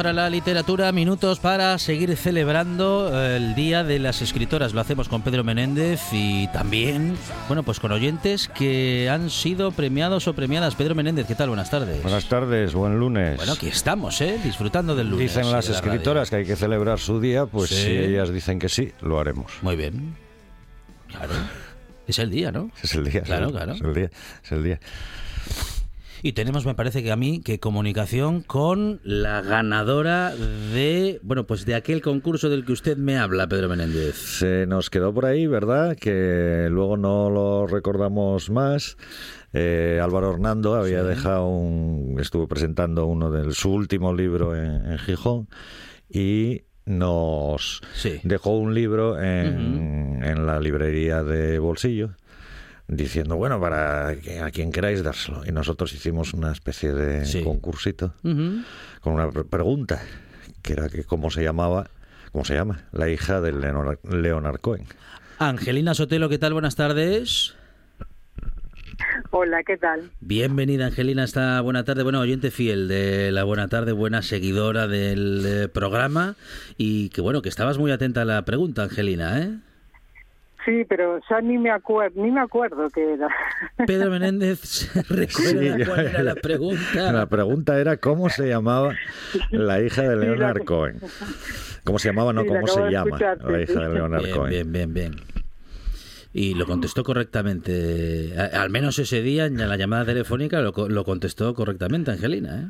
Para la literatura, minutos para seguir celebrando eh, el Día de las Escritoras. Lo hacemos con Pedro Menéndez y también, bueno, pues con oyentes que han sido premiados o premiadas. Pedro Menéndez, ¿qué tal? Buenas tardes. Buenas tardes, buen lunes. Bueno, aquí estamos, ¿eh? Disfrutando del lunes. Dicen las y de la radio. escritoras que hay que celebrar su día, pues Sí. si ellas dicen que sí, lo haremos. Muy bien. Claro. Es el día, ¿no? Es el día. Claro, claro. Es el día. Es el día. Y tenemos, me parece que a mí, que comunicación con la ganadora de, bueno, pues de aquel concurso del que usted me habla, Pedro Menéndez. Se nos quedó por ahí, ¿verdad? Que luego no lo recordamos más. Eh, Álvaro Hernando había Sí. dejado un. Estuvo presentando uno de su último libro en, en Gijón y nos Sí. dejó un libro en, en la librería de Bolsillo diciendo, bueno, para que- a quien queráis dárselo. Y nosotros hicimos una especie de Sí. concursito con una pre- pregunta, que era que cómo se llamaba, cómo se llama, la hija de Leonard, Leonard Cohen. Angelina Sotelo, ¿qué tal? Buenas tardes. Hola, ¿qué tal? Bienvenida, Angelina, esta buena tarde. Bueno, oyente fiel de la buena tarde, buena seguidora del eh, programa. Y que bueno, que estabas muy atenta a la pregunta, Angelina, ¿eh? Sí, pero ya ni me acuerdo, ni me acuerdo qué era. Pedro Menéndez se recuerda Sí, cuál era la pregunta. La pregunta era cómo se llamaba la hija de Sí, Leonard Cohen. ¿Cómo se llamaba? No, Sí, cómo se llama la hija de. Leonard Bien, Cohen. bien, bien, bien. Y lo contestó correctamente. Al menos ese día en la llamada telefónica lo, co- lo contestó correctamente, Angelina, ¿eh?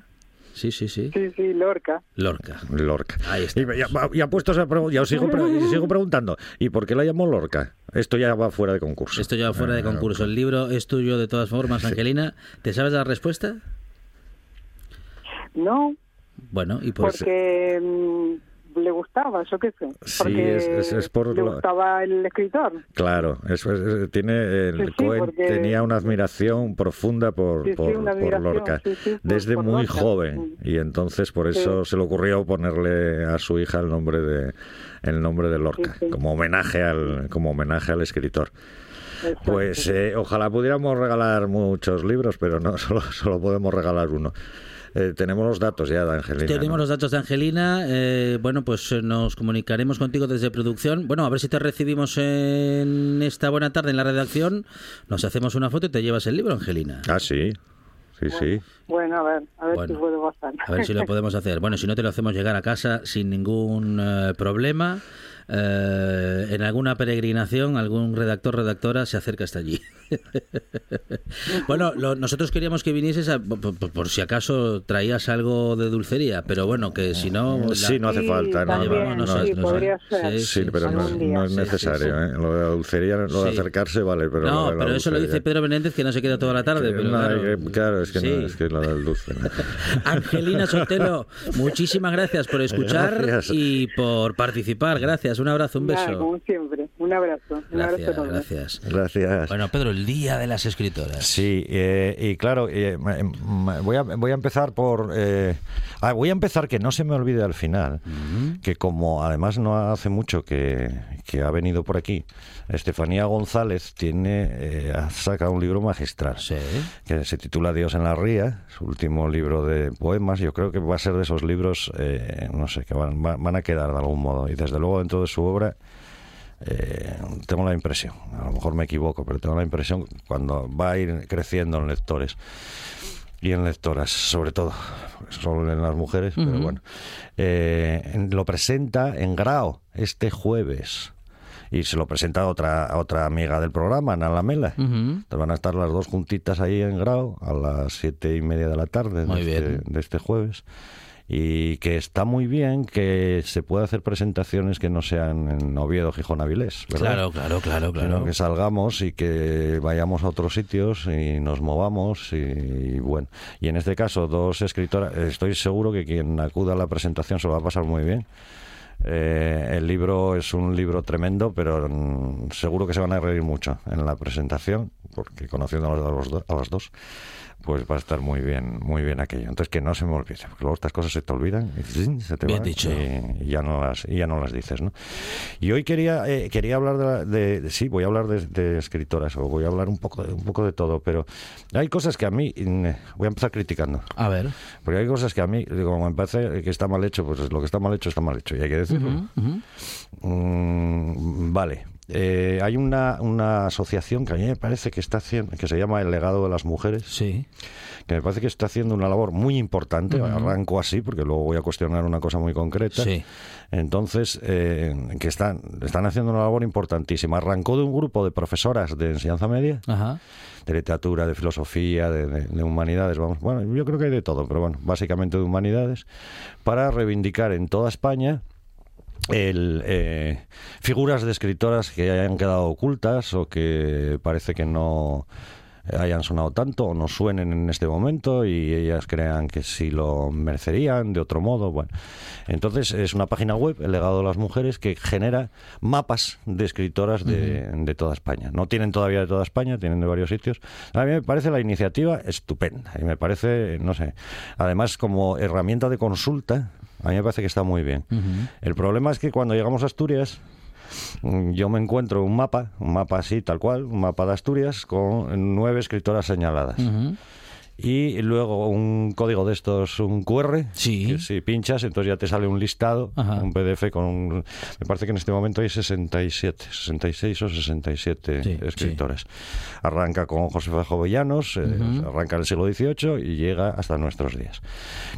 Sí, sí, sí. Sí, sí, Lorca. Lorca. Lorca. Ahí está. Y ya, ya puestos a pregun- ya os sigo, pre- y sigo preguntando, ¿y por qué la llamó Lorca? Esto ya va fuera de concurso. Esto ya va fuera de Eh, concurso. El libro es tuyo de todas formas, Angelina. ¿Te sabes la respuesta? No, Bueno, y por porque mm, le gustaba, yo qué sé. Sí, es- es- es por le lo- gustaba el escritor. Claro, eso es- tiene el Sí, Cohen porque- tenía una admiración profunda por, Sí, por, por Lorca desde por muy Lorca. joven y entonces por eso se le ocurrió ponerle a su hija el nombre de el nombre de Lorca como homenaje al como homenaje al escritor. Pues eh, ojalá pudiéramos regalar muchos libros, pero no solo solo podemos regalar uno. Eh, tenemos los datos ya de Angelina. Tenemos ¿no? los datos de Angelina. eh, bueno, pues eh, nos comunicaremos contigo desde producción. Bueno, a ver si te recibimos en esta buena tarde en la redacción. Nos hacemos una foto y te llevas el libro, Angelina. Ah, sí. Sí, sí. Bueno, a ver, a ver Bueno, si puedo pasar. A ver si lo podemos hacer. Bueno, si no te lo hacemos llegar a casa sin ningún eh, problema. Eh, en alguna peregrinación, algún redactor, redactora se acerca hasta allí. bueno, lo- nosotros queríamos que vinieses a- por, por- por si acaso traías algo de dulcería, pero bueno, que si no... la- Sí, no hace Sí, falta. No, no, no, sí, no, no, podría ser. Sí, pero no, es Sí, necesario. sí, ¿eh? Lo de la dulcería, lo de Sí. acercarse, vale, pero. no, pero eso lo dulcería- dice Pedro Menéndez que no se queda toda la tarde. Pero no, claro, claro, es que, sí. no, es que lo del dulce. ¿no? Angelina Sotelo, muchísimas gracias por escuchar Gracias. y por participar. Gracias, un abrazo, un Nada, beso. como siempre. Un abrazo. Un abrazo Gracias, enorme. gracias. Gracias. Bueno, Pedro, el día de las escritoras. Sí, eh, y claro, eh, ma- voy, a, voy a empezar por... eh, ah, voy a empezar que no se me olvide al final, que como además no hace mucho que, que ha venido por aquí, Estefanía González tiene eh, ha sacado un libro magistral. Sí. que se titula Dios en la ría, su último libro de poemas. Yo creo que va a ser de esos libros, eh, no sé, que van, va- van a quedar de algún modo. Y desde luego dentro de su obra eh, tengo la impresión, a lo mejor me equivoco, pero tengo la impresión cuando va a ir creciendo en lectores y en lectoras, sobre todo, solo en las mujeres, pero bueno, eh, lo presenta en Grao este jueves. Y se lo presenta a otra, a otra amiga del programa, Ana Lamela. Entonces van a estar las dos juntitas ahí en Grau a las siete y media de la tarde de, este, de este jueves. Y que está muy bien que se pueda hacer presentaciones que no sean en Oviedo, Gijón, Avilés. ¿verdad? Claro, claro, claro, Sino claro. que salgamos y que vayamos a otros sitios y nos movamos y, y bueno. Y en este caso, dos escritoras, estoy seguro que quien acuda a la presentación se lo va a pasar muy bien. Eh, el libro es un libro tremendo, pero mm, seguro que se van a reír mucho en la presentación, porque conociendo a los, los do- a las dos, pues va a estar muy bien, muy bien aquello. Entonces que no se me olvide, porque luego estas cosas se te olvidan y ¡zin! se te Bien van dicho. y, y ya no las y ya no las dices, ¿no? Y hoy quería eh, quería hablar de, la- de- de- sí, voy a hablar de, de escritoras o voy a hablar un poco de, un poco de todo, pero hay cosas que a mí mm, voy a empezar criticando. A ver. Porque hay cosas que a mí, como me parece que está mal hecho, pues lo que está mal hecho está mal hecho, y hay que decirlo. Mm, vale. Eh, hay una, una asociación que a mí me parece que está haciendo, que se llama El Legado de las Mujeres, Sí. que me parece que está haciendo una labor muy importante. Arranco así, porque luego voy a cuestionar una cosa muy concreta. Sí. Entonces, eh, que están, están haciendo una labor importantísima. Arrancó de un grupo de profesoras de enseñanza media, Ajá. de literatura, de filosofía, de, de- de humanidades, vamos, bueno, yo creo que hay de todo, pero bueno, básicamente de humanidades, para reivindicar en toda España el, eh, figuras de escritoras que hayan quedado ocultas o que parece que no hayan sonado tanto o no suenen en este momento y ellas crean que sí lo merecerían de otro modo. Bueno, entonces es una página web, El legado de las mujeres, que genera mapas de escritoras de, de toda España. No tienen todavía de toda España, tienen de varios sitios. A mí me parece la iniciativa estupenda y me parece, no sé, además como herramienta de consulta, a mí me parece que está muy bien. El problema es que cuando llegamos a Asturias, mm, yo me encuentro un mapa, un mapa así, tal cual, un mapa de Asturias, con nueve escritoras señaladas. Y luego un código de estos, un QR, Sí. que si pinchas, entonces ya te sale un listado, Ajá. un PDF con un- Me parece que en este momento hay 67, 66 o 67 Sí, escritores. Arranca con Josefa Jovellanos, eh, arranca en el siglo XVIII y llega hasta nuestros días.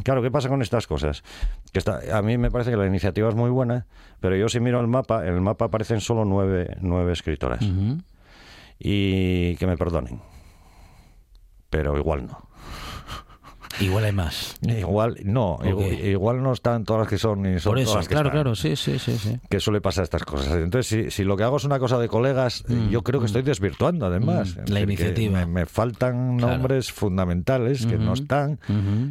Claro, ¿qué pasa con estas cosas? Que está, a mí me parece que la iniciativa es muy buena, pero yo si miro el mapa, en el mapa aparecen solo nueve, nueve escritoras. Y que me perdonen. Pero igual no. Igual hay más. Igual no, igual, igual no están todas las que son ni son Por eso, todas las que claro, están. claro, sí, sí, sí, sí. Que suele pasar estas cosas. Entonces, si, si lo que hago es una cosa de colegas, eh, yo creo que estoy desvirtuando además. Mm, la iniciativa. Me, me faltan Claro. nombres fundamentales que no están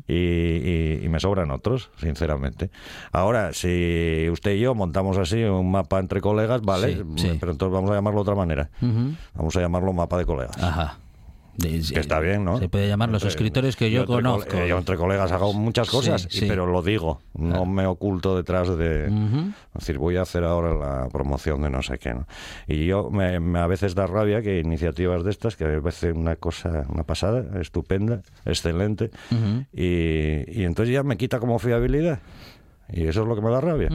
y, y- y me sobran otros, sinceramente. Ahora, si usted y yo montamos así un mapa entre colegas, vale, Sí, sí. pero entonces vamos a llamarlo de otra manera. Vamos a llamarlo mapa de colegas. Ajá. De-. Que está bien, ¿no? Se puede llamar los Entre- escritores que yo, conozco. eh, yo entre colegas hago muchas Sí, cosas, y- sí. pero lo digo. No me oculto detrás de... Es decir, voy a hacer ahora la promoción de no sé qué, ¿no? Y yo me, me a veces da rabia que iniciativas de estas, que me parece una cosa, una pasada, estupenda, excelente, y, y entonces ya me quita como fiabilidad. Y eso es lo que me da rabia.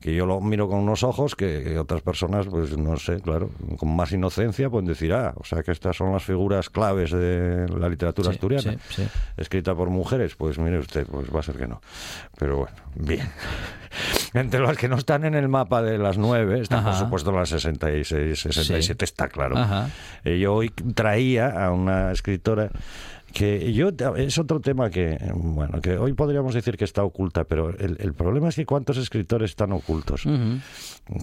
Que yo lo miro con unos ojos que, que otras personas, pues no sé, claro, con más inocencia pueden decir, ah, o sea que estas son las figuras claves de la literatura Sí, asturiana, sí, sí. escrita por mujeres. Pues mire usted, pues va a ser que no. Pero bueno, bien. Entre las que no están en el mapa de las nueve, están por supuesto las 66, 67, está claro. Ajá. Eh, yo hoy traía a una escritora que yo es otro tema que bueno que hoy podríamos decir que está oculta pero el, el problema es que cuántos escritores están ocultos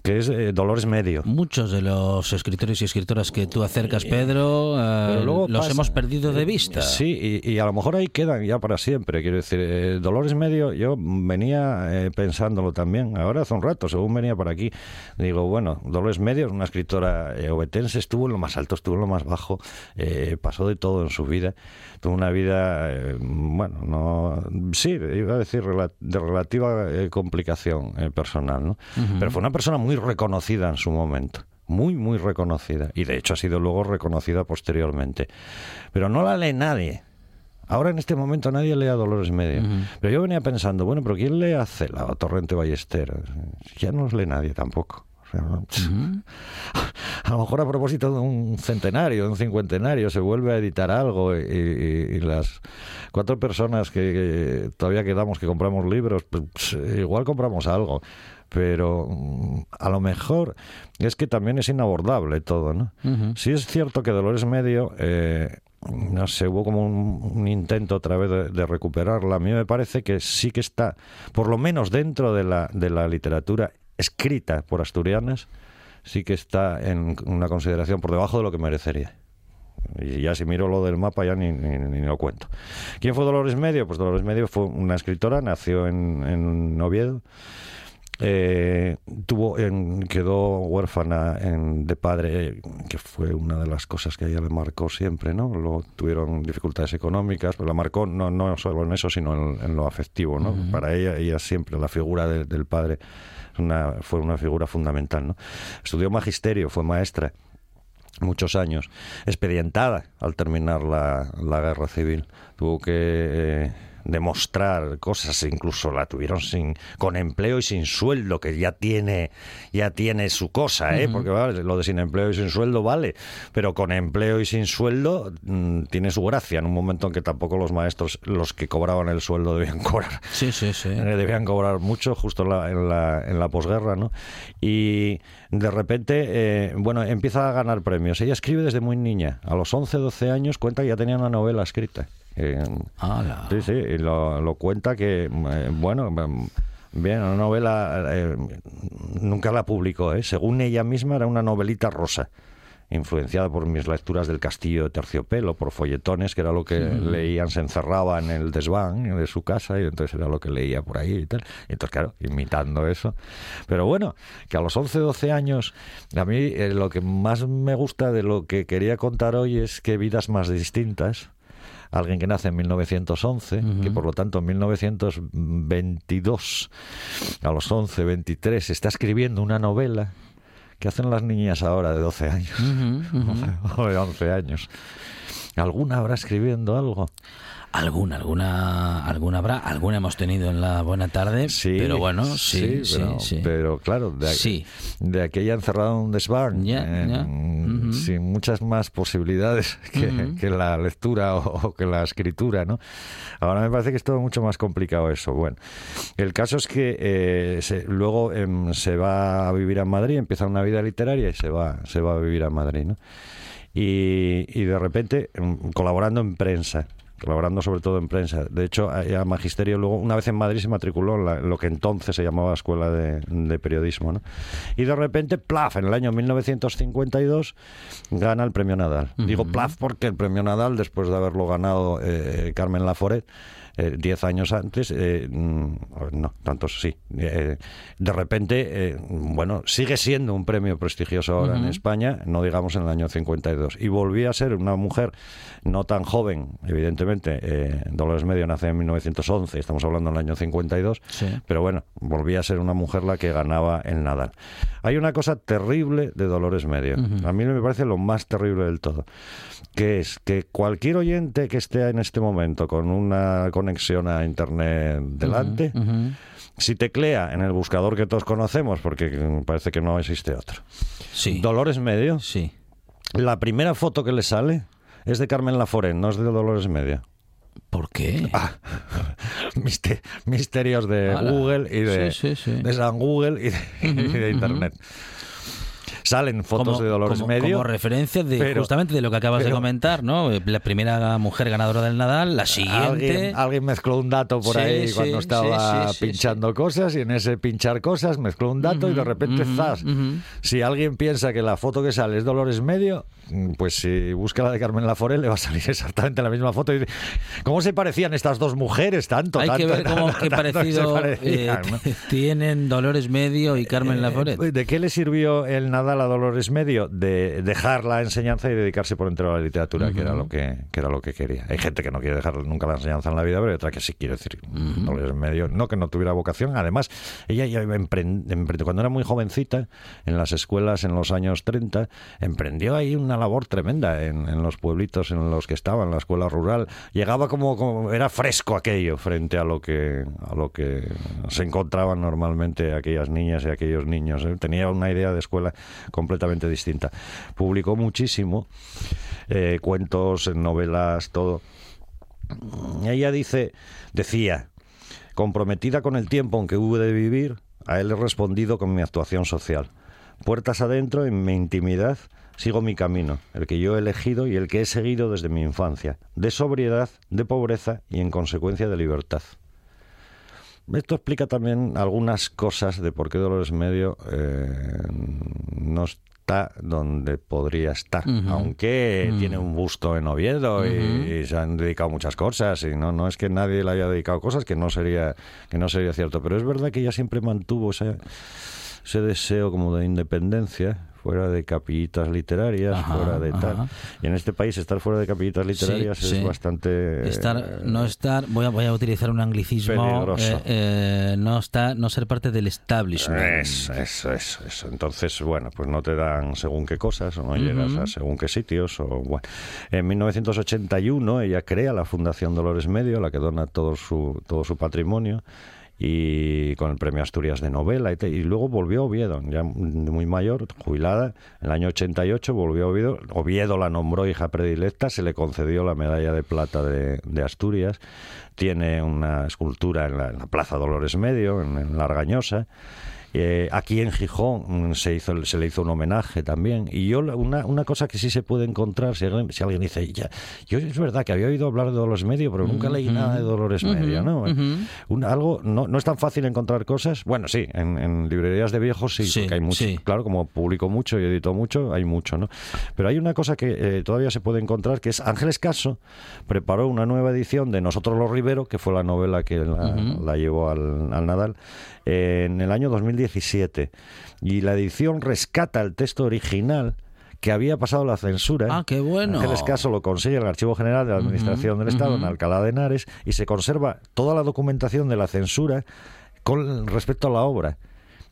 que es eh, Dolores Medio Muchos de los escritores y escritoras que tú acercas, Pedro, eh, Pero luego los pasa- hemos perdido de vista. Sí, y, y a lo mejor ahí quedan ya para siempre. Quiero decir, eh, Dolores Medio, yo venía eh, pensándolo también, ahora hace un rato, según venía por aquí, digo, bueno, Dolores Medio es una escritora eh, obetense, estuvo en lo más alto, estuvo en lo más bajo, eh, pasó de todo en su vida, una vida, eh, bueno, no, sí, iba a decir de relativa eh, complicación eh, personal, ¿no? Pero fue una persona muy reconocida en su momento muy, muy reconocida. Y de hecho ha sido luego reconocida posteriormente. Pero no la lee nadie. Ahora en este momento nadie lee a Dolores Medio. Pero yo venía pensando, bueno, pero ¿quién lee a Cela o a Torrente Ballester? Ya no los lee nadie tampoco. O sea, no- A lo mejor a propósito de un centenario, de un cincuentenario, se vuelve a editar algo y, y- y las cuatro personas que, que todavía quedamos que compramos libros, pues igual compramos algo. Pero mm, a lo mejor es que también es inabordable todo, ¿no? Ujú. Sí es cierto que Dolores Medio, eh, no sé, hubo como un, un intento otra vez de, de recuperarla. A mí me parece que sí que está, por lo menos dentro de la, de la literatura escrita por asturianas, sí que está en una consideración por debajo de lo que merecería. Y ya si miro lo del mapa ya ni, ni- ni lo cuento. ¿Quién fue Dolores Medio? Pues Dolores Medio fue una escritora, nació en, en Oviedo. Eh, tuvo en- quedó huérfana en- de padre, que fue una de las cosas que ella le marcó siempre, ¿no? Luego tuvieron dificultades económicas, pero la marcó no, no solo en eso, sino en, en lo afectivo, ¿no? Para ella, ella siempre, la figura de- del padre fue una figura fundamental, ¿no? Estudió magisterio, fue maestra muchos años, expedientada al terminar la, la guerra civil. Tuvo que eh, demostrar cosas, incluso la tuvieron sin, con empleo y sin sueldo, que ya tiene, ya tiene su cosa, ¿eh? porque vale, lo de sin empleo y sin sueldo vale, pero con empleo y sin sueldo mm, tiene su gracia en un momento en que tampoco los maestros, los que cobraban el sueldo, debían cobrar Sí, sí, sí. eh, debían cobrar mucho justo en la, en la, en la posguerra, ¿no? Y de repente, eh, bueno, empieza a ganar premios. Ella escribe desde muy niña. A los 11, 12 años cuenta que ya tenía una novela escrita. Eh, sí, sí, y lo, lo cuenta que, eh, bueno, bien, una novela, eh, nunca la publicó, ¿eh? Según ella misma era una novelita rosa influenciada por mis lecturas del Castillo de Terciopelo, por folletones, que era lo que leían, se encerraba en el desván de su casa y entonces era lo que leía por ahí y tal. Entonces, claro, imitando eso. Pero bueno, que a los 11, 12 años, a mí eh, lo que más me gusta de lo que quería contar hoy es que vidas más distintas. Alguien que nace en 1911, que por lo tanto en 1922, a los 11, 23, está escribiendo una novela que hacen las niñas ahora de 12 años Ujú, ujú. o de 11 años. ¿Alguna habrá escribiendo algo? Alguna, alguna, alguna habrá, alguna hemos tenido en la buena tarde, Sí, pero bueno, sí, sí, pero, sí. pero claro, de, aqu- Sí. de aquella encerrada en un desván, Ya, eh, mm, sin muchas más posibilidades que, la lectura o, o que la escritura, ¿no? Ahora me parece que es todo mucho más complicado eso. Bueno, el caso es que eh, se- luego em, se va a vivir a Madrid, empieza una vida literaria y se va, se va a vivir a Madrid, ¿no? y, y de repente mm, colaborando en prensa colaborando sobre todo en prensa. De hecho, a, a Magisterio luego, una vez en Madrid, se matriculó en, la- en lo que entonces se llamaba Escuela de, de Periodismo. ¿no? Y de repente, plaf, en el año 1952 gana el premio Nadal. Digo plaf porque el premio Nadal, después de haberlo ganado eh, Carmen Laforet, eh, diez años antes, eh, mm, no, tantos sí, eh, de repente, eh, bueno, sigue siendo un premio prestigioso ahora en España, no digamos en el año 52. Y volví a ser una mujer no tan joven, evidentemente, eh, Dolores Medio nace en 1911, estamos hablando del año 52, Sí. pero bueno, volví a ser una mujer la que ganaba el Nadal. Hay una cosa terrible de Dolores Medio, a mí me parece lo más terrible del todo, que es que cualquier oyente que esté en este momento con una conexión a Internet delante, si teclea en el buscador que todos conocemos, porque parece que no existe otro, Sí. Dolores Medio, Sí. la primera foto que le sale es de Carmen Laforet, no es de Dolores Medio. ¿Por qué? Mister- misterios de Ala. Google y de, Sí, sí, sí. de San Google y de, y de Internet. Salen fotos como, de Dolores como- Medio. como referencia de pero- justamente de lo que acabas de comentar, ¿no? La primera mujer ganadora del Nadal, la siguiente. Alguien, alguien mezcló un dato por Sí, ahí sí, cuando estaba sí, pinchando cosas y en ese pinchar cosas mezcló un dato y de repente ujú, zas. Si alguien piensa que la foto que sale es Dolores Medio, mm, pues si busca la de Carmen Laforel le va a salir exactamente la misma foto. Y ¿Cómo se parecían estas dos mujeres tanto? Hay que ver cómo tanto, que parecido eh, parecían, ¿no? tienen Dolores Medio y Carmen Laforet. Eh, ¿De qué le sirvió el Nadal a Dolores Medio? De dejar la enseñanza y dedicarse por entero a la literatura, que, era lo que, que era lo que quería. Hay gente que no quiere dejar nunca la enseñanza en la vida, pero hay otra que sí quiere decir. Dolores Medio, no que no tuviera vocación. Además, ella ya empren- empre- cuando era muy jovencita, en las escuelas en los años 30, emprendió ahí una labor tremenda en, en los pueblitos en los que estaba, en la escuela rural. Llegaba como, como- era fresco aquello frente a lo que a lo que se encontraban normalmente aquellas niñas y aquellos niños. ¿eh? Tenía una idea de escuela completamente distinta. Publicó muchísimo, eh, cuentos, novelas, todo. Ella dice, decía, comprometida con el tiempo en que hube de vivir, a él he respondido con mi actuación social. Puertas adentro, en mi intimidad, sigo mi camino, el que yo he elegido y el que he seguido desde mi infancia, de sobriedad, de pobreza y en consecuencia de libertad. Esto explica también algunas cosas de por qué Dolores Medio eh, no está donde podría estar, aunque tiene un busto en Oviedo y, y se han dedicado muchas cosas y no no es que nadie le haya dedicado cosas que no sería que no sería cierto, pero es verdad que ella siempre mantuvo ese, ese deseo como de independencia fuera de capillitas literarias, Ajá, fuera de tal. ajá. Y en este país estar fuera de capillitas literarias Sí, es sí. bastante Estar, no estar, voy a, voy a utilizar un anglicismo, Peligroso. eh, eh, no está, no ser parte del establishment. Eso, eso, eso, eso. Entonces, bueno, pues no te dan según qué cosas, o no llegas a según qué sitios. O, bueno. En 1981 ella crea la Fundación Dolores Medio, la que dona todo su, todo su patrimonio, y con el premio Asturias de novela. Y, luego volvió a Oviedo, ya muy mayor, jubilada. En el año 88 volvió a Oviedo. Oviedo la nombró hija predilecta, se le concedió la medalla de plata de, de Asturias. Tiene una escultura en la, Plaza Dolores Medio, en, en La Argañosa. Eh, aquí en Gijón mm, se, hizo, se le hizo un homenaje también. Y yo, una, una cosa que sí se puede encontrar, si alguien, si alguien dice, ya, yo es verdad que había oído hablar de Dolores Medio, pero nunca leí nada de Dolores Medio, ¿no? Un- algo, no, no es tan fácil encontrar cosas. Bueno, sí, en, en librerías de viejos sí, Sí, porque hay mucho. sí. Claro, como publico mucho y edito mucho, hay mucho, ¿no? Pero hay una cosa que eh, todavía se puede encontrar, que es Ángeles Caso preparó una nueva edición de Nosotros los Rivero, que fue la novela que la, la llevó al, al Nadal, eh, en el año 2017. Y la edición rescata el texto original que había pasado la censura. Ah, qué bueno. Ángeles Caso lo consigue en el Archivo General de la Administración del Estado, en Alcalá de Henares, y se conserva toda la documentación de la censura con respecto a la obra.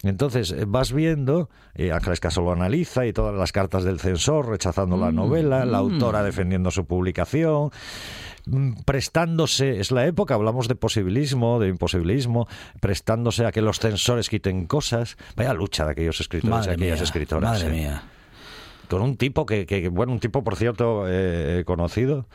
Entonces eh, vas viendo, eh, Ángeles Caso lo analiza y todas las cartas del censor rechazando la novela, la autora defendiendo su publicación, mm, prestándose, es la época, hablamos de posibilismo, de imposibilismo, prestándose a que los censores quiten cosas. Vaya lucha de aquellos escritores y Madre aquellas mía, escritoras. madre eh mía. con un tipo que, que- bueno, un tipo, por cierto, eh, conocido,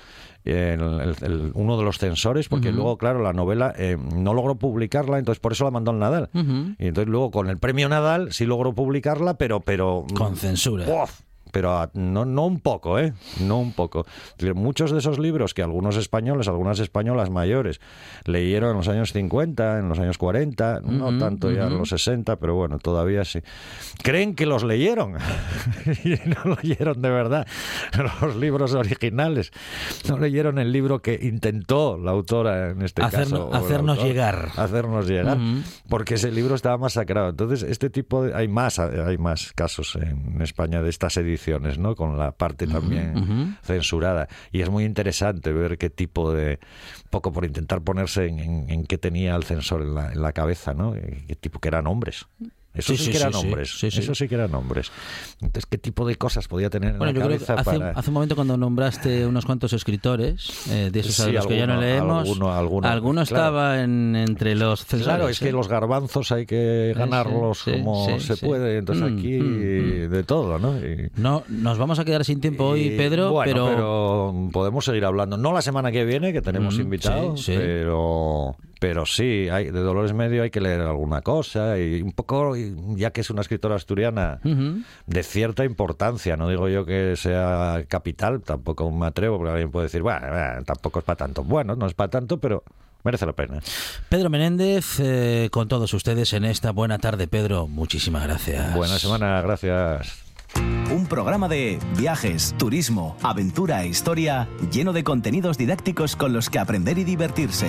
eh, el- el- el- uno de los censores, porque luego, claro, la novela eh, no logró publicarla, entonces por eso la mandó al Nadal. Y entonces luego con el premio Nadal sí logró publicarla, pero... pero Con censura. ¡Uf! Pero a- no, no un poco, ¿eh? No un poco. Muchos de esos libros que algunos españoles, algunas españolas mayores, leyeron en los años 50, en los años 40, no tanto ya en los 60, pero bueno, todavía sí. Creen que los leyeron y no leyeron de verdad los libros originales. No leyeron el libro que intentó la autora en este caso. hacernos autor, llegar. Hacernos llegar. Porque ese libro estaba masacrado. Entonces, este tipo de. Hay más, hay más casos en España de estas ediciones, ¿no? Con la parte también censurada. Y es muy interesante ver qué tipo de. Poco por intentar ponerse en, en- en qué tenía el censor en la, en la cabeza, ¿no? Eh, Qué tipo que eran hombres. Eso Sí, sí, sí, que eran hombres. Eso sí que eran hombres. Entonces, ¿qué tipo de cosas podía tener en Bueno, la yo creo que cabeza hace, para.? hace un momento cuando nombraste unos cuantos escritores, eh, de esos a los que ya no alguno- leemos, alguno- alguno, alguno claro. estaba en, entre los censores. Claro, es que ¿eh? los garbanzos hay que ganarlos como se puede. Entonces Mm, aquí mm, de todo, ¿no? Y- No, nos vamos a quedar sin tiempo hoy, y, Pedro, bueno, pero... pero podemos seguir hablando. No la semana que viene, que tenemos Mm, invitados, pero pero sí, hay, de Dolores Medio hay que leer alguna cosa y un poco y ya que es una escritora asturiana de cierta importancia, no digo yo que sea capital, tampoco me atrevo, porque alguien puede decir, bueno, eh, tampoco es para tanto. Bueno, no es para tanto, pero merece la pena. Pedro Menéndez, eh, con todos ustedes en esta buena tarde. Pedro, muchísimas gracias. Buena semana, gracias. Un programa de viajes, turismo, aventura e historia lleno de contenidos didácticos con los que aprender y divertirse.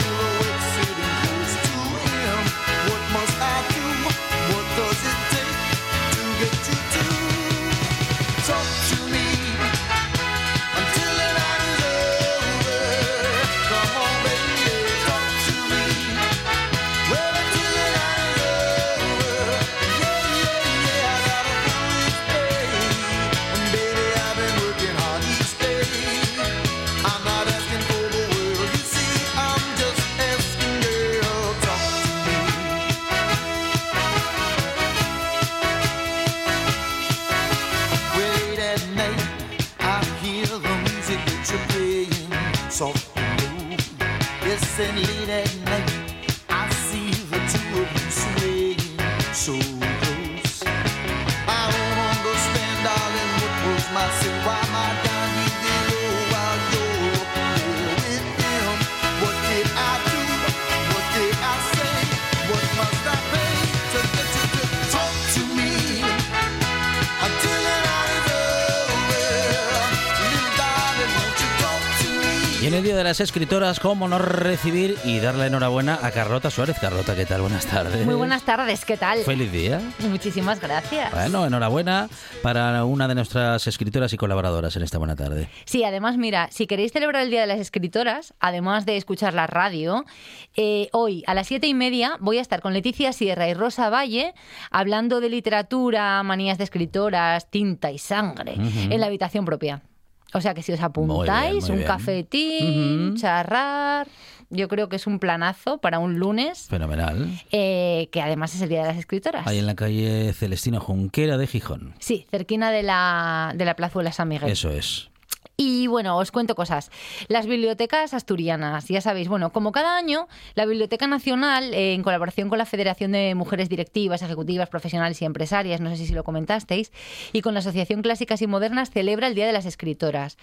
Silhouette las Escritoras, ¿cómo no recibir y darle enhorabuena a Carlota Suárez? Carlota, ¿qué tal? Buenas tardes. Muy buenas tardes, ¿qué tal? Feliz día. Muchísimas gracias. Bueno, enhorabuena para una de nuestras escritoras y colaboradoras en esta buena tarde. Sí, además, mira, si queréis celebrar el Día de las Escritoras, además de escuchar la radio, eh, hoy a las siete y media voy a estar con Leticia Sierra y Rosa Valle hablando de literatura, manías de escritoras, tinta y sangre en la habitación propia. O sea que si os apuntáis, muy un bien. cafetín, Ujú. charrar, yo creo que es un planazo para un lunes, Fenomenal. eh, que además es el Día de las Escritoras. Ahí en la calle Celestino Junquera de Gijón. Sí, cerquina de la, de la plazuela San Miguel. Eso es. Y bueno, os cuento cosas. Las bibliotecas asturianas, ya sabéis, bueno, como cada año, la Biblioteca Nacional, eh, en colaboración con la Federación de Mujeres Directivas, Ejecutivas, Profesionales y Empresarias, no sé si lo comentasteis, y con la Asociación Clásicas y Modernas, celebra el Día de las Escritoras.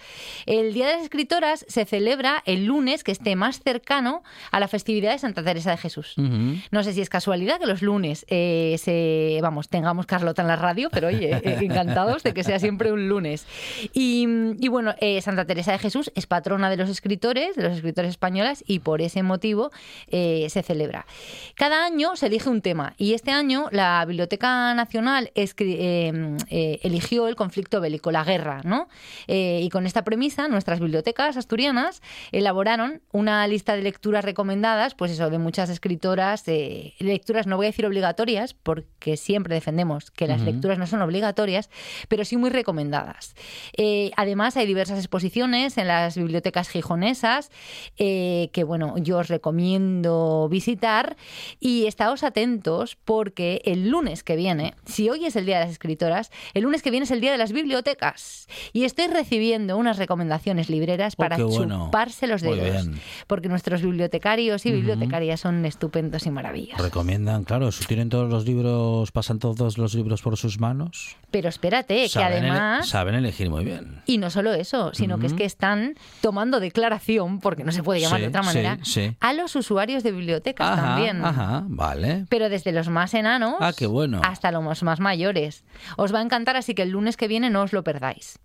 El Día de las Escritoras se celebra el lunes que esté más cercano a la festividad de Santa Teresa de Jesús. No sé si es casualidad que los lunes eh, se, vamos, tengamos Carlota en la radio, pero oye, encantados de que sea siempre un lunes. Y, y bueno, eh, Santa Teresa de Jesús es patrona de los escritores, de los escritores españoles, y por ese motivo eh, se celebra. Cada año se elige un tema, y este año la Biblioteca Nacional escri- eh, eh, eligió el conflicto bélico, la guerra, ¿no? Eh, y con esta premisa, nuestras bibliotecas asturianas elaboraron una lista de lecturas recomendadas, pues eso, de muchas escritoras, eh, lecturas no voy a decir obligatorias, porque siempre defendemos que las lecturas no son obligatorias, pero sí muy recomendadas. Eh, además, hay diversas exposiciones en las bibliotecas gijonesas eh, que, bueno, yo os recomiendo visitar y estáos atentos porque el lunes que viene, si hoy es el Día de las Escritoras, el lunes que viene es el Día de las Bibliotecas y estoy recibiendo unas recomendaciones libreras Oh, para bueno. chuparse los dedos porque nuestros bibliotecarios y bibliotecarias son estupendos y maravillosos. Recomiendan, claro, tienen todos los libros, pasan todos los libros por sus manos. Pero espérate, que ele- además... saben elegir muy bien. Y no solo eso, sino que es que están tomando declaración, porque no se puede llamar Sí, de otra manera, sí. a los usuarios de bibliotecas Ajá, también. ajá, vale. Pero desde los más enanos Ah, qué bueno. hasta los más mayores. Os va a encantar, así que el lunes que viene no os lo perdáis.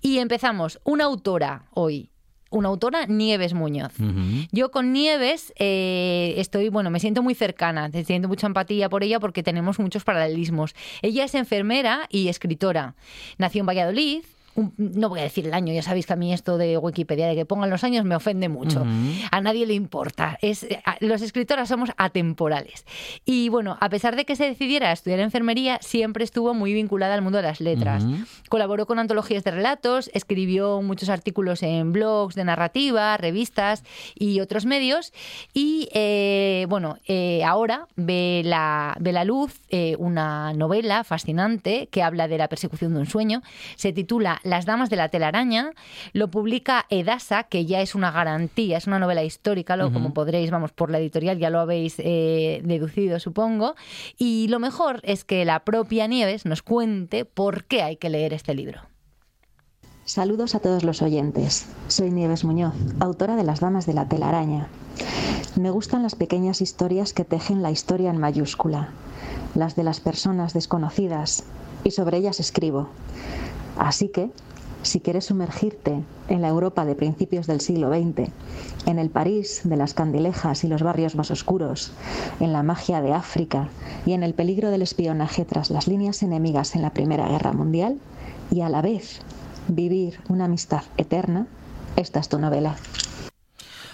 Y empezamos. Una autora hoy. Una autora, Nieves Muñoz. Yo con Nieves eh, estoy, bueno, me siento muy cercana, te siento mucha empatía por ella porque tenemos muchos paralelismos. Ella es enfermera y escritora. Nació en Valladolid. Un- no voy a decir el año, ya sabéis que a mí esto de Wikipedia, de que pongan los años, me ofende mucho. A nadie le importa. Es, a- los escritoras somos atemporales. Y bueno, a pesar de que se decidiera a estudiar enfermería, siempre estuvo muy vinculada al mundo de las letras. Colaboró con antologías de relatos, escribió muchos artículos en blogs de narrativa, revistas y otros medios. Y eh, bueno, eh, ahora ve la, ve la luz eh, una novela fascinante que habla de la persecución de un sueño. Se titula Las Damas de la Telaraña. Lo publica Edasa, que ya es una garantía, es una novela histórica, lo, como podréis, vamos, por la editorial ya lo habéis eh, deducido, supongo. Y lo mejor es que la propia Nieves nos cuente por qué hay que leer este libro. Saludos a todos los oyentes. Soy Nieves Muñoz, autora de Las Damas de la Telaraña. Me gustan las pequeñas historias que tejen la historia en mayúscula, las de las personas desconocidas, y sobre ellas escribo. Así que, si quieres sumergirte en la Europa de principios del siglo XX, en el París de las candilejas y los barrios más oscuros, en la magia de África y en el peligro del espionaje tras las líneas enemigas en la Primera Guerra Mundial, y a la vez vivir una amistad eterna, esta es tu novela.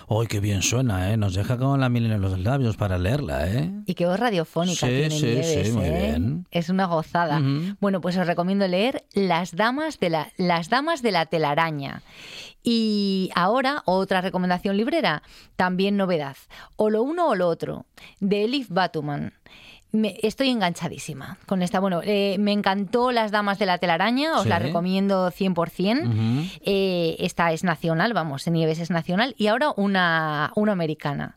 ¡Ay, qué bien suena, eh! Nos deja con la miel en los labios para leerla, ¿eh? Y qué voz radiofónica Sí, tiene sí, Nieves, sí, muy ¿eh? bien. Es una gozada. Bueno, pues os recomiendo leer Las damas de la Las damas de la telaraña. Y ahora otra recomendación librera, también novedad, o lo uno o lo otro, de Elif Batuman. Me- estoy enganchadísima con esta. Bueno, eh, me encantó Las Damas de la Telaraña, os Sí. la recomiendo 100%. Ujú. Eh, esta es nacional, vamos, Nieves es nacional. Y ahora una, una americana.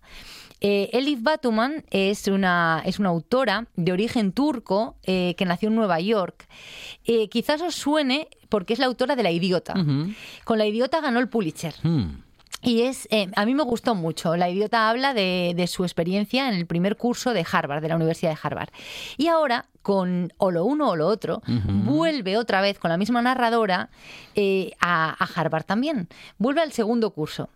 Eh, Elif Batuman es una, es una autora de origen turco eh, que nació en Nueva York. Eh, quizás os suene porque es la autora de La Idiota. Con La Idiota ganó el Pulitzer. Hmm. Y es, eh, a mí me gustó mucho. La idiota habla de, de su experiencia en el primer curso de Harvard, de la Universidad de Harvard. Y ahora, con o lo uno o lo otro, vuelve otra vez con la misma narradora eh, a, a Harvard también. Vuelve al segundo curso.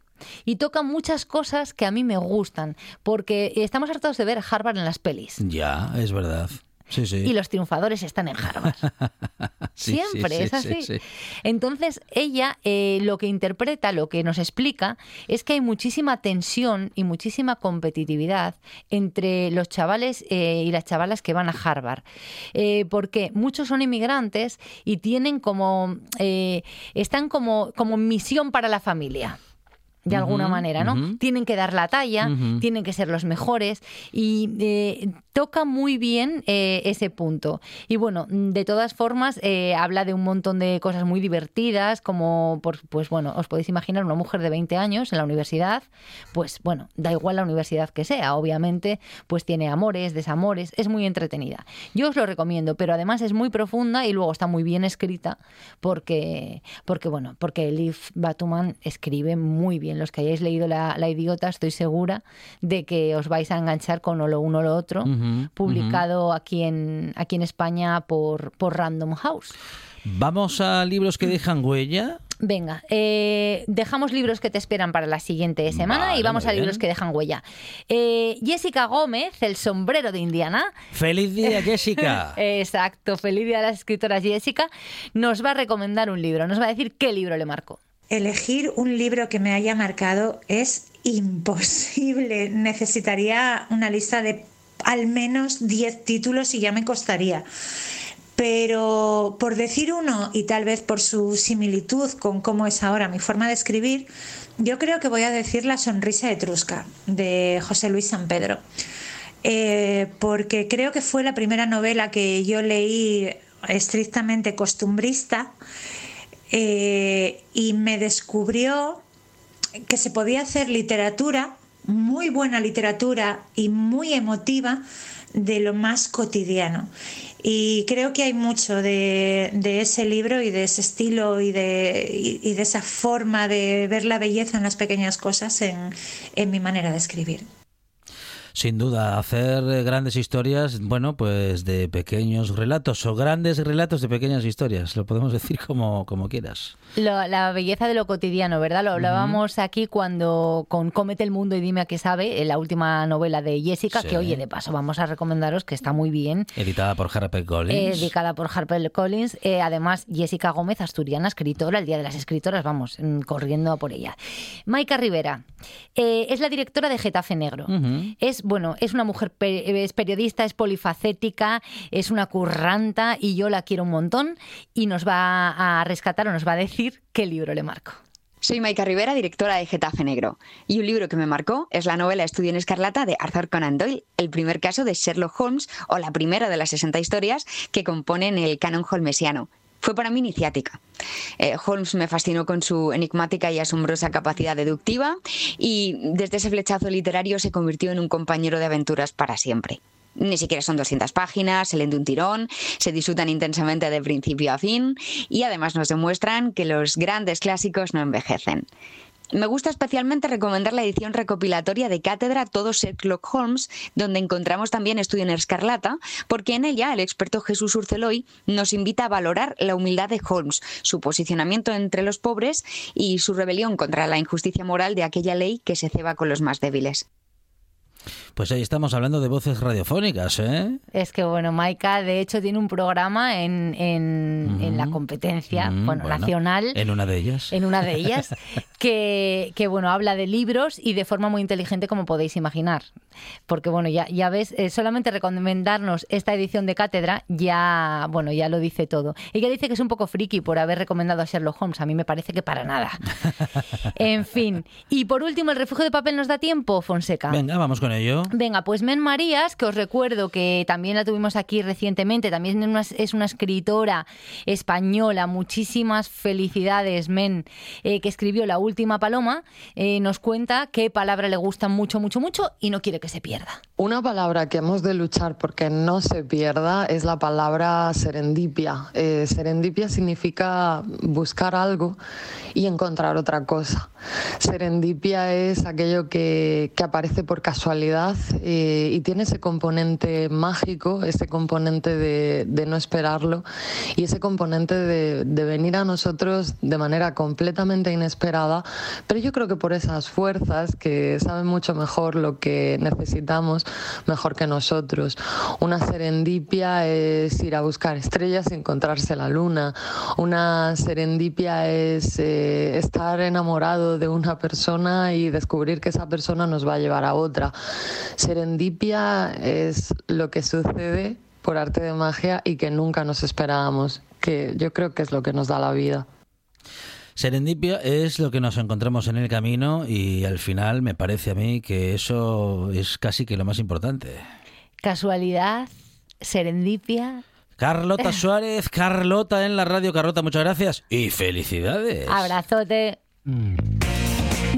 Y toca muchas cosas que a mí me gustan, porque estamos hartos de ver Harvard en las pelis. Ya, es verdad. Sí, sí. Y los triunfadores están en Harvard. Sí, Siempre es sí, así. sí. Entonces, ella eh, lo que interpreta, lo que nos explica, es que hay muchísima tensión y muchísima competitividad entre los chavales eh, y las chavalas que van a Harvard. Eh, porque muchos son inmigrantes y tienen como. eh, están como, como misión para la familia. De alguna manera, ¿no? Tienen que dar la talla, tienen que ser los mejores y eh, toca muy bien eh, ese punto. Y bueno, de todas formas, eh, habla de un montón de cosas muy divertidas, como, por- pues bueno, os podéis imaginar una mujer de 20 años en la universidad, pues bueno, da igual la universidad que sea, obviamente, pues tiene amores, desamores, es muy entretenida. Yo os lo recomiendo, pero además es muy profunda y luego está muy bien escrita, porque, porque bueno, porque Elif Batuman escribe muy bien. Los que hayáis leído la, La Idiota, estoy segura de que os vais a enganchar con o lo uno o lo otro, publicado aquí en aquí en España por, por Random House. Vamos a libros que dejan huella. Venga, eh, dejamos libros que te esperan para la siguiente semana Vale, y vamos a libros bien. que dejan huella. Eh, Jessica Gómez, El sombrero de Indiana. ¡Feliz día, Jessica! Exacto, feliz día a las escritoras Jessica. Nos va a recomendar un libro, nos va a decir qué libro le marcó. Elegir un libro que me haya marcado es imposible. Necesitaría una lista de al menos 10 títulos y ya me costaría. pero por decir uno y tal vez por su similitud con cómo es ahora mi forma de escribir, yo creo que voy a decir La sonrisa etrusca de José Luis San Pedro. Eh, porque creo que fue la primera novela que yo leí estrictamente costumbrista eh, y me descubrió que se podía hacer literatura, muy buena literatura y muy emotiva de lo más cotidiano. Y creo que hay mucho de, ese libro y de ese estilo y de, y de esa forma de ver la belleza en las pequeñas cosas en, en mi manera de escribir. Sin duda, hacer eh, grandes historias, bueno, pues de pequeños relatos o grandes relatos de pequeñas historias, lo podemos decir como, como quieras. Lo- la belleza de lo cotidiano, ¿verdad? Lo hablábamos aquí cuando con Cómete el mundo y dime a qué sabe, la última novela de Jessica, Sí. que oye, de paso vamos a recomendaros que está muy bien. Editada por Harper Collins. eh, dedicada por Harper Collins. Eh, además, Jessica Gómez, asturiana, escritora, el Día de las Escritoras, vamos, mm, corriendo a por ella. Maika Rivera eh, es la directora de Getafe Negro. Es, bueno, es una mujer, es periodista, es polifacética, es una curranta y yo la quiero un montón y nos va a rescatar o nos va a decir qué libro le marco. Soy Maika Rivera, directora de Getafe Negro, y un libro que me marcó es la novela Estudio en Escarlata de Arthur Conan Doyle, el primer caso de Sherlock Holmes o la primera de las 60 historias que componen el canon holmesiano. Fue para mí iniciática. Eh, Holmes me fascinó con su enigmática y asombrosa capacidad deductiva y desde ese flechazo literario se convirtió en un compañero de aventuras para siempre. Ni siquiera son 200 páginas, se leen de un tirón, se disfrutan intensamente de principio a fin y además nos demuestran que los grandes clásicos no envejecen. Me gusta especialmente recomendar la edición recopilatoria de Cátedra Todo Sherlock Holmes, donde encontramos también Estudio en Escarlata, porque en ella el experto Jesús Urceloy nos invita a valorar la humildad de Holmes, su posicionamiento entre los pobres y su rebelión contra la injusticia moral de aquella ley que se ceba con los más débiles. Pues ahí estamos hablando de voces radiofónicas, ¿eh? Es que, bueno, Maika, de hecho, tiene un programa en, en, en la competencia bueno, bueno, nacional. En una de ellas. en una de ellas, que, que, bueno, habla de libros y de forma muy inteligente, como podéis imaginar. Porque bueno, ya, ya ves, eh, solamente recomendarnos esta edición de cátedra ya, bueno, ya lo dice todo. Ella dice que es un poco friki por haber recomendado a Sherlock Holmes. A mí me parece que para nada. En fin. Y por último, ¿el refugio de papel nos da tiempo, Fonseca? Venga, vamos con ello. Venga, pues Men Marías, que os recuerdo que también la tuvimos aquí recientemente, también es una, es una escritora española, muchísimas felicidades, Men, eh, que escribió La Última Paloma, eh, nos cuenta qué palabra le gusta mucho, mucho, mucho y no quiere que se pierda. Una palabra que hemos de luchar porque no se pierda es la palabra serendipia. Eh, serendipia significa buscar algo y encontrar otra cosa. Serendipia es aquello que, que aparece por casualidad eh, y tiene ese componente mágico, ese componente de, de no esperarlo y ese componente de, de venir a nosotros de manera completamente inesperada, pero yo creo que por esas fuerzas que saben mucho mejor lo que necesitamos, mejor que nosotros. Una serendipia es ir a buscar estrellas y encontrarse la luna. Una serendipia es eh, estar enamorado de una persona y descubrir que esa persona nos va a llevar a otra. Serendipia es lo que sucede por arte de magia y que nunca nos esperábamos, que yo creo que es lo que nos da la vida. Serendipia es lo que nos encontramos en el camino y al final me parece a mí que eso es casi que lo más importante. Casualidad, serendipia. Carlota Suárez, Carlota en la radio. Carlota, muchas gracias y felicidades. Abrazote.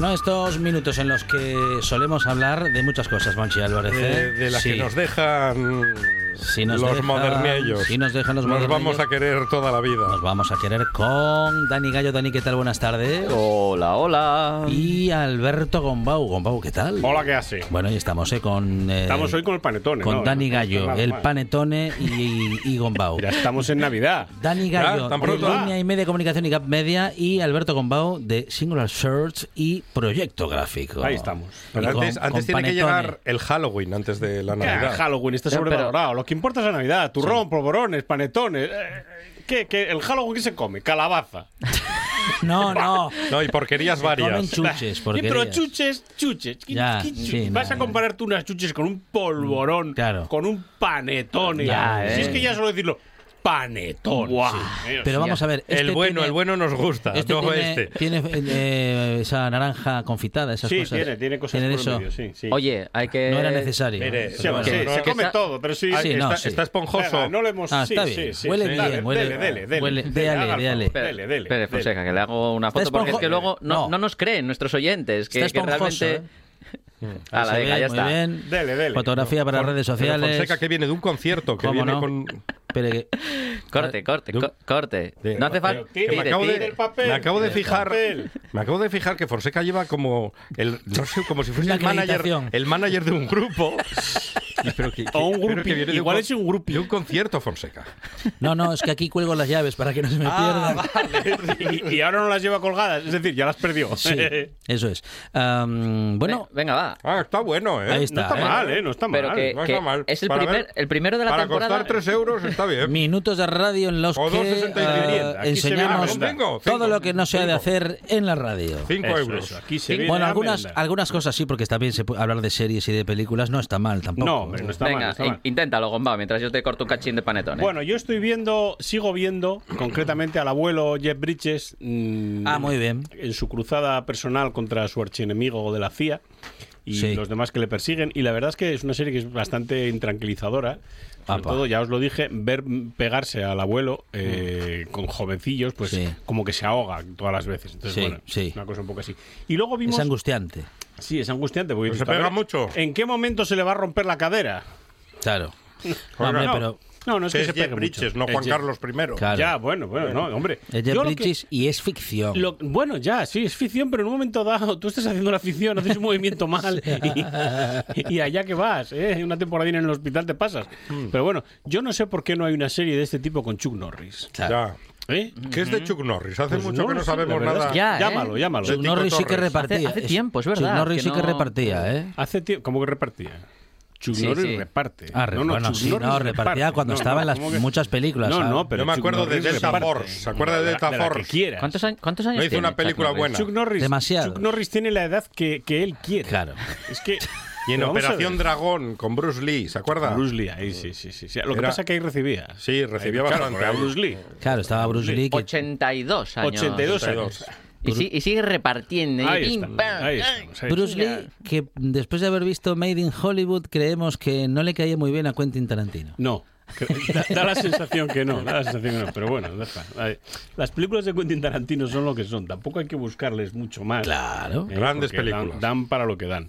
Bueno, estos minutos en los que solemos hablar de muchas cosas, Monchi Álvarez. De, ¿eh? de las Sí. que nos dejan Si nos los dejan- modernillos. si nos dejan los Nos vamos a querer toda la vida. Nos vamos a querer con Dani Gallo. Dani, ¿qué tal? Buenas tardes. Hola, hola. Y Alberto Gombau. Gombau, ¿qué tal? Hola, ¿qué hace? Bueno, y estamos eh, con... eh, Estamos hoy con el panetone, Con ¿no? Dani No, Gallo, el panetone y, y Gombau. Ya estamos en Navidad. Dani Ya, Gallo, de. Línea y Media Comunicación y Gap Media, y Alberto Gombau, de Singular Search y Proyecto Gráfico. Ahí estamos. Pero Y con- antes, con tiene que llegar el Halloween antes de la Ya, Navidad. Halloween está Pero- sobrevalorado. Lo que importa es la Navidad. Turrón, polvorones, panetones. Eh, ¿Qué, qué? ¿El Halloween qué se come? Calabaza. No, no. No, y porquerías Se comen varias. chuches, Sí, pero porquerías. chuches, chuches. ¿Qué- Ya, qué sí, chuches? Vas no, a comparar tú unas chuches con un polvorón, Claro. con un panetone. Ya, Si eh. es que ya solo decirlo, panetón. Guau. Sí, eh, Pero vamos a ver. el este bueno, tiene- el bueno nos gusta, Este no tiene, este. tiene, eh, esa naranja confitada, esas Sí, cosas. tiene, tiene cosas ¿Tienen por eso? medio, sí, sí. Oye, hay que. No era necesario. Mire, Sí, bueno. sí, no, se que come está- todo, pero sí. Ah, no, está, sí. está esponjoso. Venga, no le hemos... Ah, está sí, bien. sí, Huele sí. bien, Dale, huele- dele, dele, dele. huele- Dele, el Dele, dele, espere. Fonseca, que le hago una foto porque es que luego no, No. no nos creen nuestros oyentes. Que, Está que esponjoso, realmente. ¿eh? A la Se venga, ve ya muy está. bien. Dele, dele. Fotografía para redes sociales. Fonseca que viene de un concierto, que ¿Cómo viene no? con... Que- Corte, corte, co- corte. de- No hace falta. Me acabo de, el papel, me acabo de fijar papel. me acabo de fijar que Fonseca lleva como el no sé como si fuese el manager el manager de un grupo pero que, O un pero grupi. que viene de Igual con- es un grupi. de un concierto Fonseca No, no, es que aquí cuelgo las llaves para que no se me Ah, pierdan. y, y ahora no las lleva colgadas, es decir, ya las perdió. Sí, eso es. Am, bueno, Venga, va. ah está bueno eh Ahí No está. está ¿eh? mal, ¿eh? No está Pero mal. que, no que está mal. es el, Para primer, ver- el primero de la para temporada. costar 3 euros está bien Minutos de radio en los O que 2,65. Aquí se viene enseñamos merendar. Cinco, todo lo que no se ha de hacer en la radio. 5 Eso, euros eso, aquí se Bueno, algunas, algunas cosas sí, porque también se puede hablar de series y de películas, no está mal tampoco. No, hombre, no está mal. no Venga, está mal. in- inténtalo, Gomba, mientras yo te corto un cachín de panetón. ¿eh? Bueno, yo estoy viendo, sigo viendo concretamente al abuelo Jeff Bridges mm, Ah, muy bien. en su cruzada personal contra su archienemigo de la CIA y Sí. los demás que le persiguen. Y la verdad es que es una serie que es bastante intranquilizadora. Sobre Apa. todo, ya os lo dije, ver pegarse al abuelo eh, con jovencillos, pues Sí. como que se ahoga todas las veces. Entonces, Sí, bueno, sí. una cosa un poco así. Y luego vimos... Es angustiante. Sí, es angustiante. Porque Pero dices, se ver, pega mucho. ¿En qué momento se le va a romper la cadera? Claro. Oiga, Hombre, no. pero No, no es Que que es se Jeff pegue Bridges, mucho. no Juan Jeff- Carlos I Claro. Ya, bueno, bueno, no, hombre. es Jeff que- Bridges y es ficción. lo- bueno, ya, sí, es ficción, pero en un momento dado tú estás haciendo la ficción, haces un movimiento mal y, y allá que vas, ¿eh? Una temporadina en el hospital te pasas. Hmm. Pero bueno, yo no sé por qué no hay una serie de este tipo con Chuck Norris. ya ¿Eh? ¿Qué es de Chuck Norris? Hace Pues mucho no que no sabemos nada. Ya, ¿eh? Llámalo, llámalo. Chuck Norris sí que repartía. Hace- hace tiempo, es verdad, Chuck Norris que sí que no- repartía, ¿eh? Hace tiempo, ¿cómo que repartía? Chuck Sí, Norris sí. reparte. Ah, re- bueno, Chuck sí, Norris no, repartía reparte. cuando No, estaba no, en las ¿cómo que- muchas películas. No, ¿sabes? no, pero Yo me acuerdo de Norris Delta. Force. ¿Se acuerda de Delta Force? ¿Cuántos, años, ¿Cuántos años No hizo tiene una película buena. Chuck Norris, Demasiado. Chuck Norris tiene la edad que, que él quiere. Claro. Es que. Y en a Operación. Dragón con Bruce Lee, ¿se acuerda? Bruce Lee, ahí sí, sí, sí. sí. Lo que Era- pasa es que ahí recibía. Sí, recibía claro, bastante. porque era Bruce Lee. Claro, estaba Bruce Lee. que- 82 años. 82 82. años. Y, sí- y sigue repartiendo. y Ahí pim, está. pam, Ahí ay. estamos, ahí Bruce Lee, que después de haber visto Made in Hollywood, creemos que no le caía muy bien a Quentin Tarantino. No. que- Da, da la sensación que no, da la sensación que no, pero bueno, deja. Las películas de Quentin Tarantino son lo que son, tampoco hay que buscarles mucho más. Claro. Eh, Grandes porque dan- películas. Dan, para lo que dan.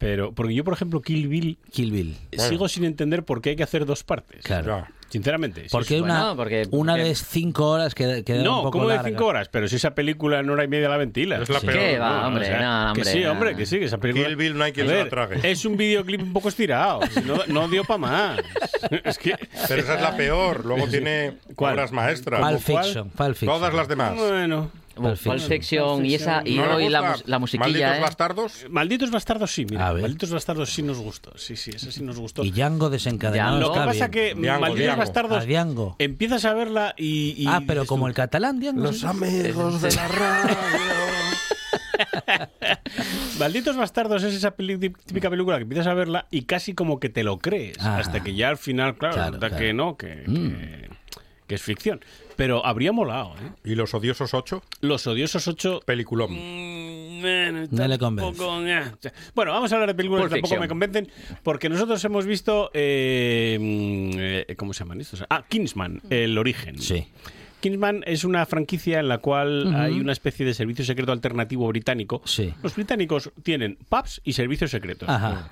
Pero, porque yo, por ejemplo, Kill Bill, Kill Bill. sigo sin entender por qué hay que hacer dos partes. Claro. Sinceramente. si Porque una, Bueno, porque- una porque- de cinco horas queda, queda un No, poco como de cinco horas, pero si esa película en hora y media la ventila. Es la Sí. peor. ¿Qué va, No, hombre? o sea, no, hombre. que sí, no. hombre, que sí, que esa película. Kill Bill no hay quien A se la ver, trague. Es un videoclip un poco estirado. no, no dio para más. Es que. Pero esa es la peor. Luego tiene ¿Cuál? obras maestras. Fiction, Pulp Fiction. Todas las demás. Bueno. Pulp Fiction y esa y ¿No le hoy la, la musiquilla, ¿Malditos ¿eh? bastardos? Malditos bastardos sí, mira. Malditos bastardos sí nos gustó. Sí, sí, eso sí nos gustó. Y Django desencadenado. Lo que pasa que Diango, Malditos Diango. bastardos A Django. empiezas a verla y. y Ah, pero como tú, el catalán, Django. sí. amigos de la radio. Malditos bastardos es esa típica película que empiezas a verla y casi como que te lo crees. Ah. hasta que ya al final, claro, Claro, que no, que, Mm. que, que es ficción. Pero habría molado, ¿eh? ¿Y los odiosos ocho? Los odiosos ocho. Peliculón. Mm, bueno, No le convence. eh. Sea, Bueno, vamos a hablar de películas Pulp que tampoco Fiction. me convencen, porque nosotros hemos visto. eh, mm, eh, ¿Cómo se llaman estos? Ah, Kingsman, el origen. Sí. Kingsman es una franquicia en la cual hay una especie de servicio secreto alternativo británico. Sí. Los británicos tienen pubs y servicios secretos. Ajá.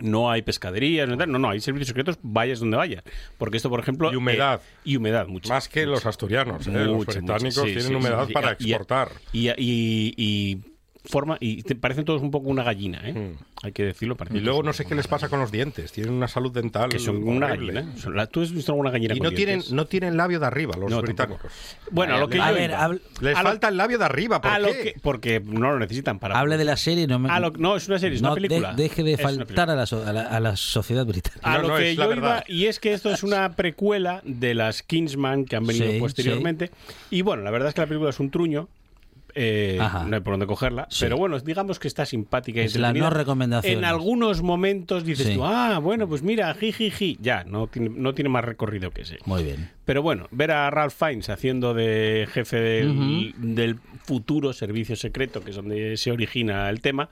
No hay pescaderías, no, no, no, hay servicios secretos, vayas donde vayas. Porque esto, por ejemplo... Y humedad. eh, y humedad, mucho. Más que los asturianos, ¿eh? los Mucho, británicos mucho. Sí, tienen sí, humedad sí. para y- exportar. Y, y- y forma y te parecen todos un poco una gallina, ¿eh? Hay que decirlo. Y luego no sé qué les pasa con los dientes. Tienen una salud dental que son una horrible. gallina. Son la- ¿Tú has visto alguna gallina Y con no tienen, no tienen labio de arriba los No, británicos. Bueno, a lo que A yo ver, iba. habl- Les A lo- falta el labio de arriba. ¿Por a qué? lo que- porque no lo necesitan para... Hable de la serie, no me... A lo- no, es una serie, es no una película. de- deje de Es una faltar a la, so- a la- a la sociedad británica. A lo no, que yo verdad. iba, y es que esto es una precuela de las Kingsman que han venido Sí, posteriormente. Y bueno, la verdad es que la película es un truño. Eh, no hay por dónde cogerla, Sí. pero bueno, digamos que está simpática y Es la no recomendación. En algunos momentos dices Sí. tú, ah, bueno, pues mira, jijiji, ya, no tiene, no tiene más recorrido que ese. Muy bien. Pero bueno, ver a Ralph Fiennes haciendo de jefe del, del futuro servicio secreto, que es donde se origina el tema,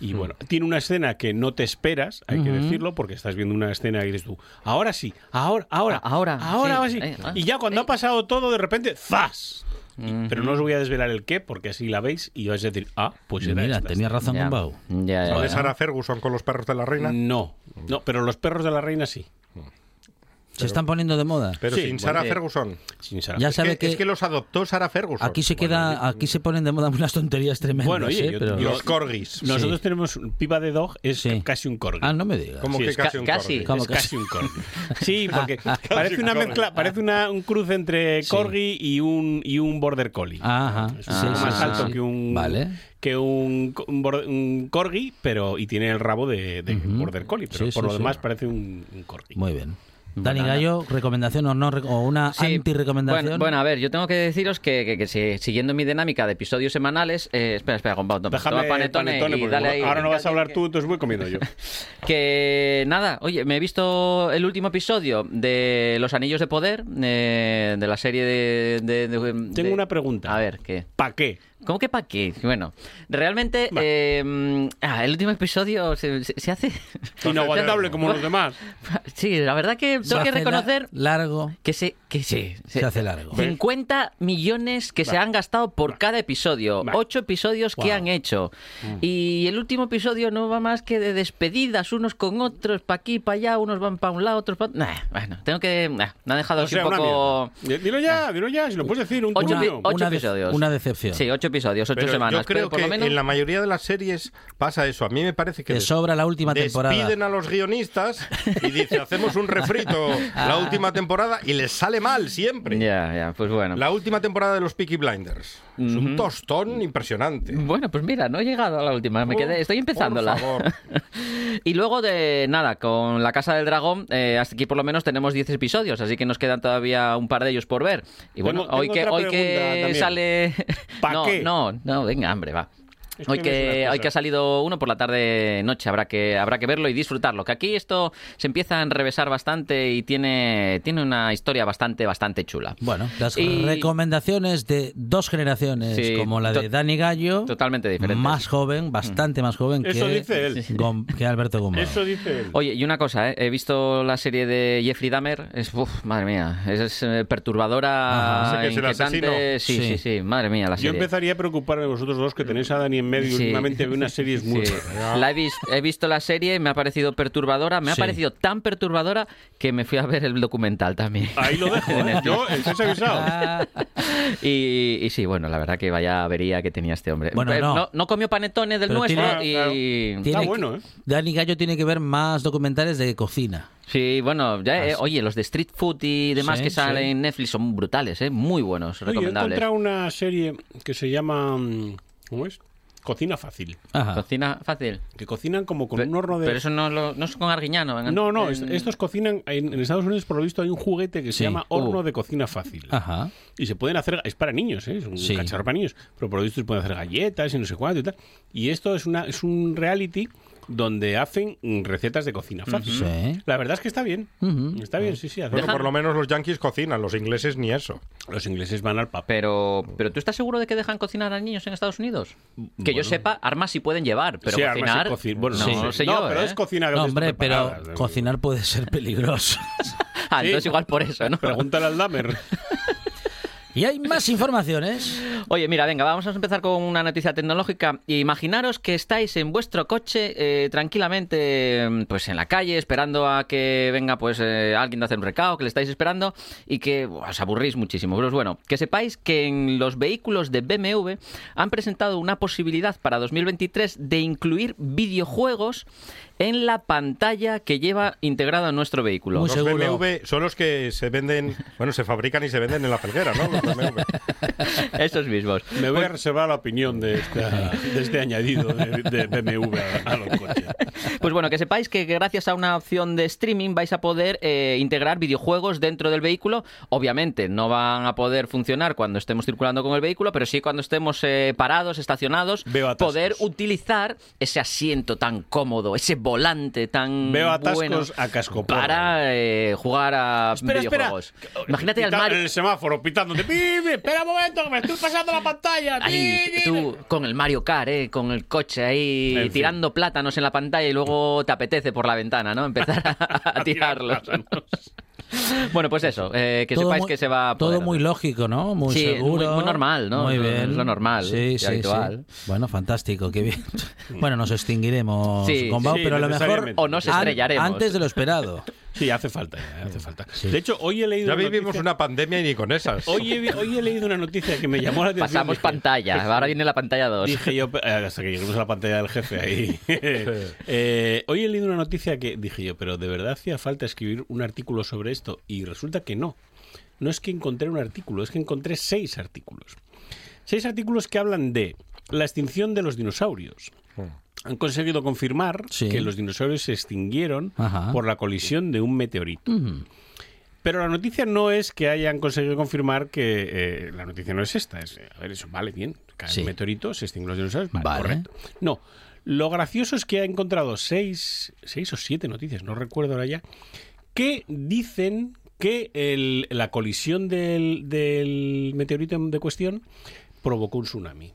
y bueno, tiene una escena que no te esperas, hay que decirlo, porque estás viendo una escena y dices tú, ahora sí, ahora, ahora, Ah, ahora, ahora sí, eh, ah, y ya cuando ha pasado todo, de repente, ¡zas! Pero no os voy a desvelar el qué, porque así la veis y vais a decir, ah, pues era Mira, esta, tenía esta. razón Ya. Gumbau. Ya, ya, ¿Sale ya. Sarah Ferguson con los perros de la reina? No, no, pero los perros de la reina sí. Se están poniendo de moda. Pero Sí, sin bueno, Sarah eh, Ferguson. Sin Sarah Ya Es sabe que, es que los adoptó Sarah Ferguson. aquí se queda, aquí se ponen de moda unas tonterías tremendas. Bueno, oye, ¿eh? yo- Pero- yo- Los corgis. Nosotros Sí. tenemos un pipa de dog, es Sí. casi un corgi. Ah, no me digas. Como Sí, que es casi ca- un casi. corgi. ¿Cómo es casi un corgi. Sí, porque parece un una corgi. mezcla, parece una, un cruce entre Sí. corgi y un y un border collie. Ajá. Es más sí, alto sí. que un Vale. que un, un, un corgi, pero y tiene el rabo de, border collie, pero Sí, por sí, lo sí. demás parece un, un corgi. Muy bien. Dani. Gallo, recomendación o no o una Sí, anti-recomendación. Bueno, bueno, a ver, yo tengo que deciros que, que- que si- siguiendo mi dinámica de episodios semanales. eh, espera, espera, toma, Déjame toma panetone, panetone, y porque dale ahí. ahora no vas a hablar tú, entonces voy comiendo yo. Que nada, oye, me he visto el último episodio de Los Anillos de Poder, eh, de la serie de. de- de- Tengo de- una pregunta. A ver, ¿qué? ¿Para qué? ¿Cómo que para qué? Bueno, realmente eh, ah, el último episodio se, se- se hace... Inaguantable como los demás. Sí, la verdad que Se tengo que hace la- reconocer largo. que se... Que sí, Se hace largo. 50 millones que se han gastado por cada episodio. Va. Ocho episodios que Wow. han hecho. Mm. Y el último episodio no va más que de despedidas, unos con otros, para aquí, para allá, unos van para un lado, otros para... bueno, tengo que... nah, me ha dejado O así sea, un una poco... mierda. Dilo ya, dilo ya, si lo puedes decir, un Ocho, epi- ocho Una episodios. una decepción. Sí, ocho episodios, ocho Pero semanas. yo creo pero por que lo menos... en la mayoría de las series pasa eso. A mí me parece que Te sobra la última temporada. despiden a los guionistas y dice hacemos un refrito la última temporada y les sale mal siempre. Ya, ya, pues bueno. La última temporada de los Peaky Blinders. Es un tostón impresionante. Bueno, pues mira, no he llegado a la última, me quedé, estoy empezándola. por favor. y luego de nada, con La Casa del Dragón, eh, hasta aquí por lo menos tenemos 10 episodios, así que nos quedan todavía un par de ellos por ver. Y bueno, Tengo- hoy tengo que hoy que también. sale ¿Pa no, qué? No, no, venga, hombre, va. Hoy que hoy que ha salido uno por la tarde noche habrá que habrá que verlo y disfrutarlo. Que aquí esto se empieza a enrevesar bastante y tiene, tiene una historia bastante, bastante chula. Bueno, las Y- recomendaciones de dos generaciones, Sí, como la de Dani Gallo, Totalmente diferente. más joven, bastante más joven Eso que, dice él. Gom- que Alberto Gomez. Eso dice él. Oye, y una cosa, ¿eh? he visto la serie de Jeffrey Dahmer, es, uf, madre mía, es, es, eh, perturbadora, Ajá. Ese que es el inquietante, sí, sí, sí, madre mía la Yo empezaría a preocuparme vosotros dos que tenéis a Dani en medio Sí. últimamente veo unas series muy Sí. raras. La he, vis- he visto la serie, me ha parecido perturbadora, me ha Sí. parecido tan perturbadora que me fui a ver el documental también. Ahí lo dejo, De ¿eh? Yo, estáis avisado. Y, y sí, bueno, la verdad que vaya avería que tenía este hombre. Bueno, no. no comió panetone del Pero nuestro tiene- y... Claro. Tiene Está bueno, ¿eh? Dani Gallo tiene que ver más documentales de cocina. Sí, bueno, ya, eh, Ah, oye, los de Street Food y demás Sí, que salen sí. en Netflix son brutales, ¿eh? Muy buenos, Oye, he recomendables. encontrado una serie que se llama... mm, ¿Cómo es? Cocina fácil. Ajá. Cocina fácil. Que cocinan como con Pe- un horno de... Pero eso no, lo- no es con Arguiñano. en- No, no, en- es- estos cocinan en, en Estados Unidos por lo visto hay un juguete que se Sí. llama horno Uh. de cocina fácil. Ajá. Y se pueden hacer, es para niños, ¿eh? es un Sí. cacharro para niños, pero por lo visto se pueden hacer galletas y no sé cuánto y tal. Y esto es una es un reality donde hacen recetas de cocina fácil. Sí. La verdad es que está bien. Está bien, sí, sí. Bueno, por lo menos los yankees cocinan, los ingleses ni eso. Los ingleses van al papel. Pero, pero ¿tú estás seguro de que dejan cocinar a niños en Estados Unidos? Que yo sepa, armas sí pueden llevar, pero Sí, armas cocinar... y cocin- bueno, no, sí, no sí. sé No, yo, pero ¿eh? es cocina No, de hombre, pero cocinar puede ser peligroso. Ah, entonces Sí. igual por eso, ¿no? Pregúntale al Dahmer. Y hay más informaciones. Oye, mira, venga, vamos a empezar con una noticia tecnológica. Imaginaros que estáis en vuestro coche eh, tranquilamente, mm, pues en la calle, esperando a que venga pues eh, alguien de hacer un recado, que le estáis esperando y que buah, os aburrís muchísimo. Pero bueno, que sepáis que en los vehículos de BMW han presentado una posibilidad para 2023 de incluir videojuegos en la pantalla que lleva integrado en nuestro vehículo. Los BMW son los que se venden, bueno, se fabrican y se venden en la felguera, ¿no? Esos mismos. Me voy a reservar la opinión de, esta- de este añadido de, de BMW a, a los coches. Pues bueno, que sepáis que gracias a una opción de streaming vais a poder eh, integrar videojuegos dentro del vehículo. Obviamente no van a poder funcionar cuando estemos circulando con el vehículo, pero sí cuando estemos eh, parados, estacionados, poder utilizar ese asiento tan cómodo, ese volante tan Veo atascos bueno a cascoporro. para eh, jugar a Espera, espera. videojuegos. Imagínate al Mario... El semáforo pitándote. ¡Pi, pi! Espera un momento, que me estoy pasando la pantalla. Ahí, pi". tú con el Mario Kart, ¿eh? con el coche ahí En fin. tirando plátanos en la pantalla y luego te apetece por la ventana, ¿no? Empezar a, a tirarlos. bueno, pues eso, eh, que Todo sepáis muy- que se va a Todo poder muy lógico, ¿no? Muy Sí, seguro. muy- muy normal, ¿no? Muy Es lo- bien. es lo normal Sí, y sí, habitual. sí. Bueno, fantástico, qué bien. Bueno, nos extinguiremos Sí, con sí, pero a lo mejor. O nos an- estrellaremos. antes de lo esperado. Sí, hace falta, ya, hace falta. De hecho, hoy he leído Ya una vivimos noticia- una pandemia y ni con esas. Hoy he, hoy he leído una noticia que me llamó la atención. Pasamos Dije- pantalla, ahora viene la pantalla 2. Dije yo, eh, hasta que lleguemos a la pantalla del jefe ahí. Eh, hoy he leído una noticia que dije yo, pero ¿de verdad hacía falta escribir un artículo sobre esto? Y resulta que no. No es que encontré un artículo, es que encontré seis artículos. Seis artículos que hablan de la extinción de los dinosaurios. Han conseguido confirmar Sí. que los dinosaurios se extinguieron Ajá. por la colisión de un meteorito. Pero la noticia no es que hayan conseguido confirmar que eh, la noticia no es esta. Es, a ver, eso vale bien. Cae Sí. un meteorito, se extinguen los dinosaurios. Vale, Vale. correcto. No. Lo gracioso es que ha encontrado seis, seis o siete noticias, no recuerdo ahora ya, que dicen que el- la colisión del, del meteorito de cuestión provocó un tsunami.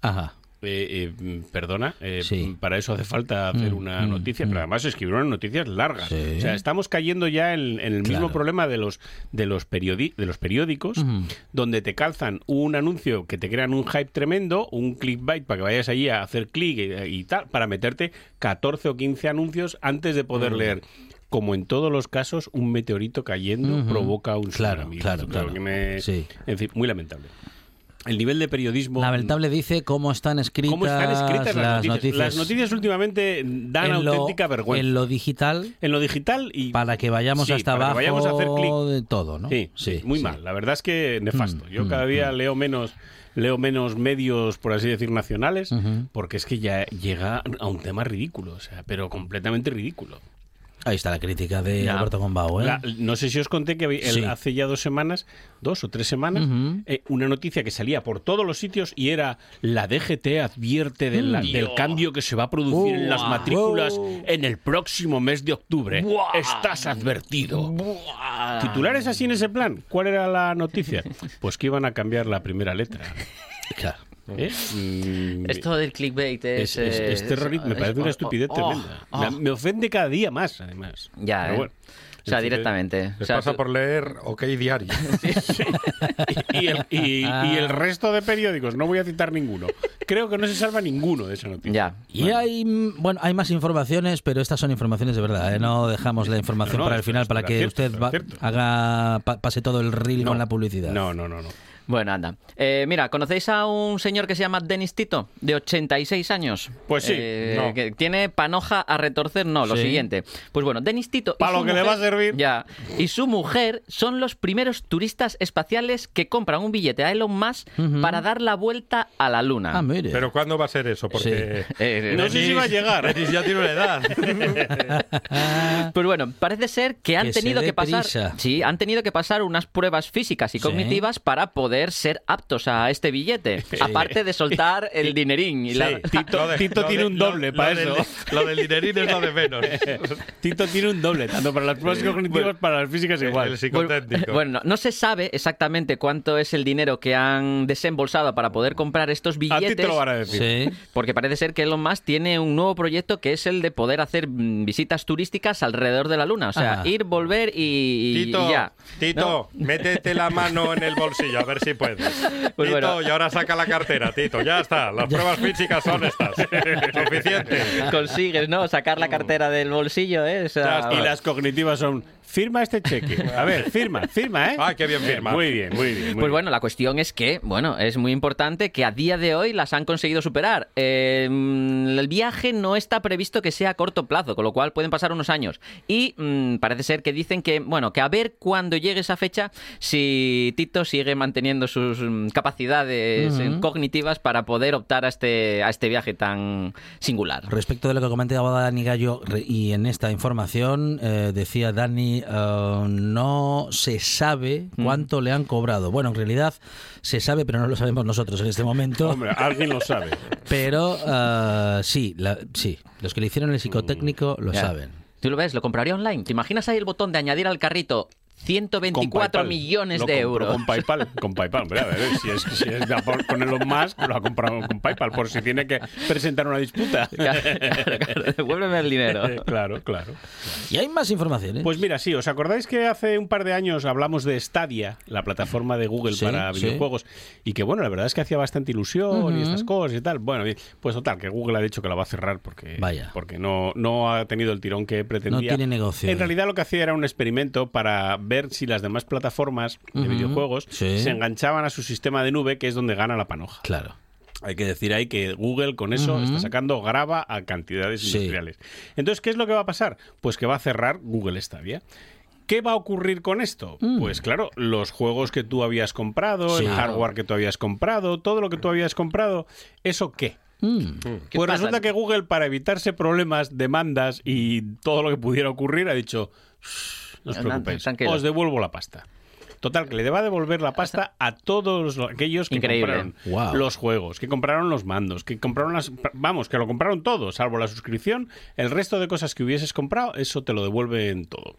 Ajá. Eh, eh, mm, perdona, eh, Sí. para eso hace falta hacer Mm, una mm, noticia, pero además escribieron noticias largas. Sí. O sea, estamos cayendo ya en, en el mismo Claro. problema de los de los, periodi- de los periódicos, donde te calzan un anuncio que te crean un hype tremendo, un clickbait para que vayas allí a hacer clic y, y tal, para meterte 14 o 15 anuncios antes de poder Mm. leer. Como en todos los casos, un meteorito cayendo provoca un Claro, tsunami. claro, claro. que me- Sí. En fin, muy lamentable. El nivel de periodismo... Lamentable dice cómo están escritas, ¿Cómo están escritas las, las noticias? noticias. Las noticias últimamente dan en lo- auténtica vergüenza. En lo digital, En lo digital y para que vayamos Sí, hasta para que abajo vayamos a hacer clic. de todo, ¿no? Sí, sí, muy sí. mal. La verdad es que nefasto. Mm, Yo mm, cada día leo menos leo menos medios, por así decir, nacionales, porque es que ya llega a un tema ridículo, o sea, pero completamente ridículo. Ahí está la crítica de Ya. Alberto Gombau, ¿eh? La- no sé si os conté que había- el- Sí. hace ya dos semanas, dos o tres semanas, eh, una noticia que salía por todos los sitios y era la DGT advierte de la- Mm. del cambio que se va a producir en las matrículas en el próximo mes de octubre. Buah. Estás advertido. Titulares así en ese plan. ¿Cuál era la noticia? Pues que iban a cambiar la primera letra. Claro. ¿Eh? Mm, Esto del clickbait es, es... es- es eh, terrorismo, me parece una oh, estupidez oh, tremenda. oh. Me, me ofende cada día más, además. Ya, Pero ¿eh? bueno. O sea, directamente. Les O sea, pasa tú- por leer OK Diario. y el, y- y el resto de periódicos, no voy a citar ninguno. Creo que no se salva ninguno de esa noticia. Ya. Y hay, bueno, hay más informaciones, pero estas son informaciones de verdad. ¿eh? No dejamos la información No, no, para el final para que cierto, usted va- haga pa- pase todo el reel No. con la publicidad. No, no, no, no. Bueno, anda. Eh, mira, ¿conocéis a un señor que se llama Denis Tito, de 86 años? Pues sí, Eh, no. que tiene panoja a retorcer, no, lo Sí. siguiente. Pues bueno, Denis Tito... y Pa' su lo que le va a servir. Ya. Y su mujer son los primeros turistas espaciales que compran un billete a Elon Musk para dar la vuelta a la Luna. Ah, mire. Pero ¿cuándo va a ser eso? Porque Eh, No sé si va a llegar. Denis ya tiene una edad. Pues bueno, parece ser que han Que tenido que pasar, prisa. sí, han tenido que pasar unas pruebas físicas y Sí. cognitivas para poder ser aptos a este billete, aparte de soltar el dinerín y la- Tito, de- tiene de- un doble lo para eso. Lo del dinerín es lo de menos. Tito tiene un doble, tanto para las pruebas cognitivas para las físicas igual. El psicotécnico. Bueno, no, no se sabe exactamente cuánto es el dinero que han desembolsado para poder comprar estos a billetes. ti te lo van a decir. Sí. Porque parece ser que Elon Musk tiene un nuevo proyecto que es el de poder hacer mm, visitas turísticas alrededor de la Luna. O sea, Ah. ir, volver y, y- Tito, y ya. Tito, métete la mano en el bolsillo a ver sí puedes. Pues Tito, bueno. y ahora saca la cartera, Tito. Ya está. Las pruebas físicas son estas. Suficiente. Consigues, ¿no? Sacar la cartera del bolsillo, ¿eh? O sea, y las cognitivas son, firma este cheque. A ver, firma, firma, ¿eh? Ay, qué bien firma. Muy bien, muy bien. muy Pues bien. bueno, la cuestión es que, bueno, es muy importante que a día de hoy las han conseguido superar. Eh, el viaje no está previsto que sea a corto plazo, con lo cual pueden pasar unos años. Y mm, parece ser que dicen que, bueno, que a ver cuando llegue esa fecha si Tito sigue manteniendo sus mm, capacidades cognitivas para poder optar a este, a este viaje tan singular. Respecto de lo que comentaba Dani Gallo, y en esta información eh, decía Dani, eh, no se sabe Mm. cuánto le han cobrado. Bueno, en realidad se sabe, pero no lo sabemos nosotros en este momento. Hombre, alguien lo sabe. Pero eh, sí, la- sí, los que le hicieron el psicotécnico lo Ya. saben. Tú lo ves, lo compraría online. ¿Te imaginas ahí el botón de añadir al carrito 124 PayPal. millones Lo de euros? Con PayPal, con PayPal. Hombre, a ver, si es, si es con Elon Musk, lo ha comprado con PayPal, por si tiene que presentar una disputa. Claro, claro, devuélveme el dinero. claro, claro. Y hay más informaciones. Pues mira, sí, ¿os acordáis que hace un par de años hablamos de Stadia, la plataforma de Google Sí, para sí. videojuegos? Y que bueno, la verdad es que hacía bastante ilusión y estas cosas y tal. Bueno, pues total, que Google ha dicho que la va a cerrar porque, Vaya. porque no, no ha tenido el tirón que pretendía. No tiene negocio. En realidad lo que hacía era un experimento para ver si las demás plataformas de videojuegos sí. se enganchaban a su sistema de nube, que es donde gana la panoja. Claro. Hay que decir ahí que Google con eso está sacando grava a cantidades Sí. industriales. Entonces, ¿qué es lo que va a pasar? Pues que va a cerrar Google Stadia. ¿Qué va a ocurrir con esto? Pues claro, los juegos que tú habías comprado, Mm. Sí. el hardware que tú habías comprado, todo lo que tú habías comprado, ¿eso qué? Mm. ¿Qué Pues pasa? resulta que Google, para evitarse problemas, demandas y todo lo que pudiera ocurrir, ha dicho, "Shh, no os preocupéis, tranquilo". os devuelvo la pasta. Total, que le va a devolver la pasta a todos los- aquellos que Increíble. compraron los juegos, que compraron los mandos, que compraron las... Vamos, que lo compraron todo, salvo la suscripción. El resto de cosas que hubieses comprado, eso te lo devuelven todo.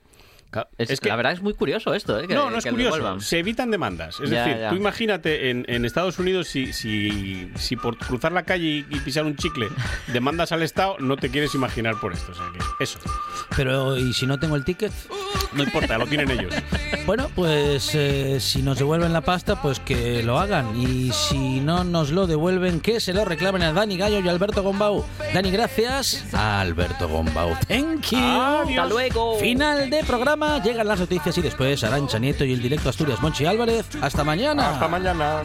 Es, la verdad es muy curioso esto, ¿eh? Que- no, no es que curioso. Se evitan demandas. Es Ya, decir, ya. tú imagínate en, en Estados Unidos si, si, si por cruzar la calle y, y pisar un chicle demandas al Estado, no te quieres imaginar por esto. O sea que eso. Pero, ¿y si no tengo el ticket? No importa, lo tienen ellos. Bueno, pues eh, si nos devuelven la pasta, pues que lo hagan. Y si no nos lo devuelven, que se lo reclamen a Dani Gallo y Alberto Gombau. Dani, gracias. A Alberto Gombau. Thank you. Hasta luego. Final de Llegan las noticias y después Arancha Nieto y el directo Asturias Monchi Álvarez. Hasta mañana. Hasta mañana.